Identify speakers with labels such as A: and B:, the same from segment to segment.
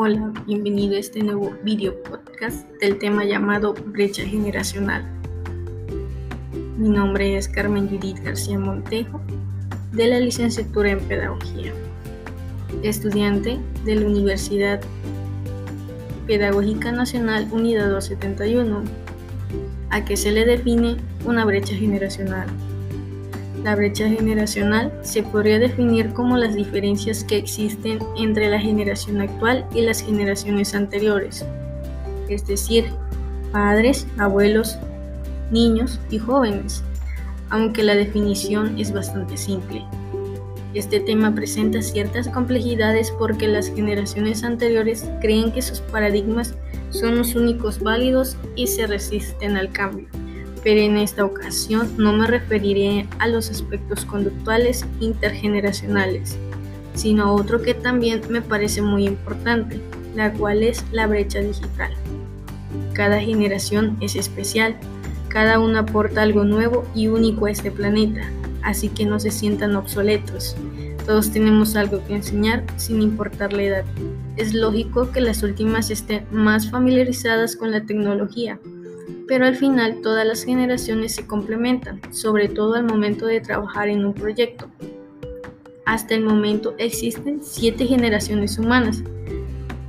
A: Hola, bienvenido a este nuevo video podcast del tema llamado brecha generacional. Mi nombre es Carmen Judith García Montejo, de la licenciatura en Pedagogía, estudiante de la Universidad Pedagógica Nacional Unidad 271, a que se le define una brecha generacional. La brecha generacional se podría definir como las diferencias que existen entre la generación actual y las generaciones anteriores, es decir, padres, abuelos, niños y jóvenes, aunque la definición es bastante simple. Este tema presenta ciertas complejidades porque las generaciones anteriores creen que sus paradigmas son los únicos válidos y se resisten al cambio pero en esta ocasión no me referiré a los aspectos conductuales intergeneracionales, sino a otro que también me parece muy importante, la cual es la brecha digital. Cada generación es especial, cada una aporta algo nuevo y único a este planeta, así que no se sientan obsoletos. Todos tenemos algo que enseñar sin importar la edad. Es lógico que las últimas estén más familiarizadas con la tecnología, pero al final todas las generaciones se complementan, sobre todo al momento de trabajar en un proyecto. Hasta el momento existen siete generaciones humanas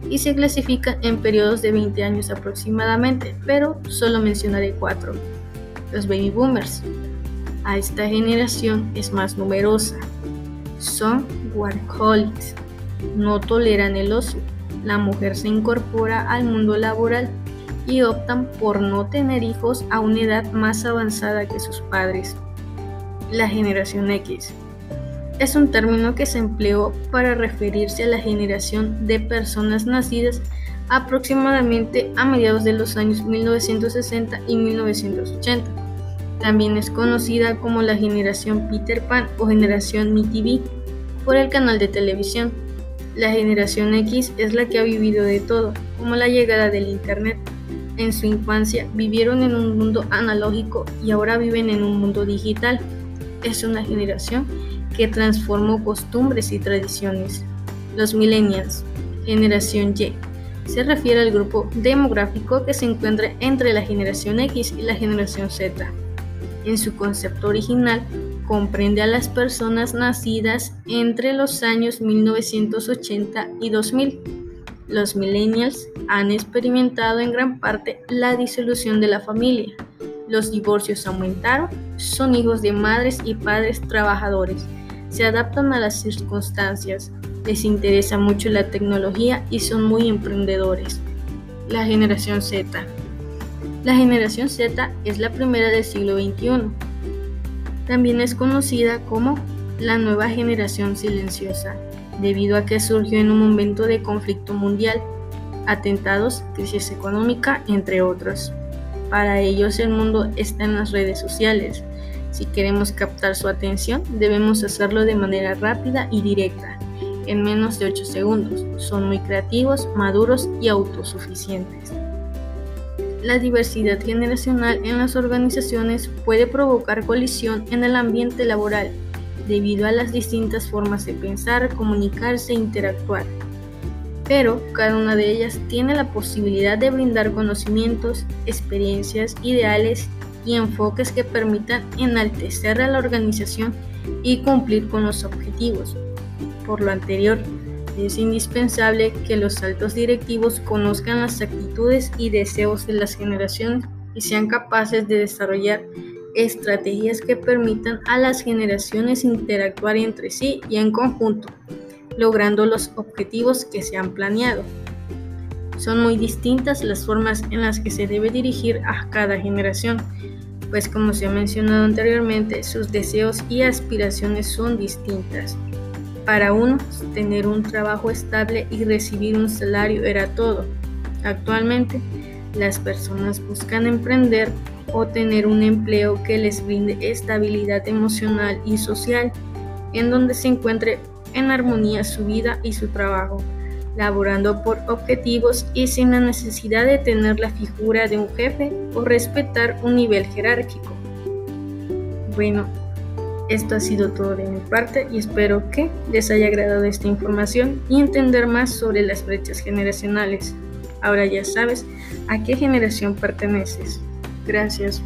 A: y se clasifican en periodos de 20 años aproximadamente, pero solo mencionaré cuatro. Los baby boomers. A esta generación es más numerosa. Son workaholics. No toleran el ocio. La mujer se incorpora al mundo laboral y optan por no tener hijos a una edad más avanzada que sus padres. La generación X es un término que se empleó para referirse a la generación de personas nacidas aproximadamente a mediados de los años 1960 y 1980. También es conocida como la generación Peter Pan o generación MTV por el canal de televisión. La generación X es la que ha vivido de todo, como la llegada del Internet, en su infancia vivieron en un mundo analógico y ahora viven en un mundo digital. Es una generación que transformó costumbres y tradiciones. Los millennials, generación Y, se refiere al grupo demográfico que se encuentra entre la generación X y la generación Z. En su concepto original, comprende a las personas nacidas entre los años 1980 y 2000 los millennials han experimentado en gran parte la disolución de la familia. Los divorcios aumentaron, son hijos de madres y padres trabajadores, se adaptan a las circunstancias, les interesa mucho la tecnología y son muy emprendedores. La generación Z. La generación Z es la primera del siglo XXI. También es conocida como la nueva generación silenciosa debido a que surgió en un momento de conflicto mundial, atentados, crisis económica, entre otros. Para ellos el mundo está en las redes sociales. Si queremos captar su atención, debemos hacerlo de manera rápida y directa, en menos de 8 segundos. Son muy creativos, maduros y autosuficientes. La diversidad generacional en las organizaciones puede provocar colisión en el ambiente laboral debido a las distintas formas de pensar, comunicarse e interactuar. Pero cada una de ellas tiene la posibilidad de brindar conocimientos, experiencias, ideales y enfoques que permitan enaltecer a la organización y cumplir con los objetivos. Por lo anterior, es indispensable que los altos directivos conozcan las actitudes y deseos de las generaciones y sean capaces de desarrollar estrategias que permitan a las generaciones interactuar entre sí y en conjunto, logrando los objetivos que se han planeado. Son muy distintas las formas en las que se debe dirigir a cada generación, pues como se ha mencionado anteriormente, sus deseos y aspiraciones son distintas. Para unos, tener un trabajo estable y recibir un salario era todo. Actualmente, las personas buscan emprender o tener un empleo que les brinde estabilidad emocional y social, en donde se encuentre en armonía su vida y su trabajo, laborando por objetivos y sin la necesidad de tener la figura de un jefe o respetar un nivel jerárquico. Bueno, Esto ha sido todo de mi parte y espero que les haya agradado esta información y entender más sobre las brechas generacionales. Ahora ya sabes a qué generación perteneces. Gracias.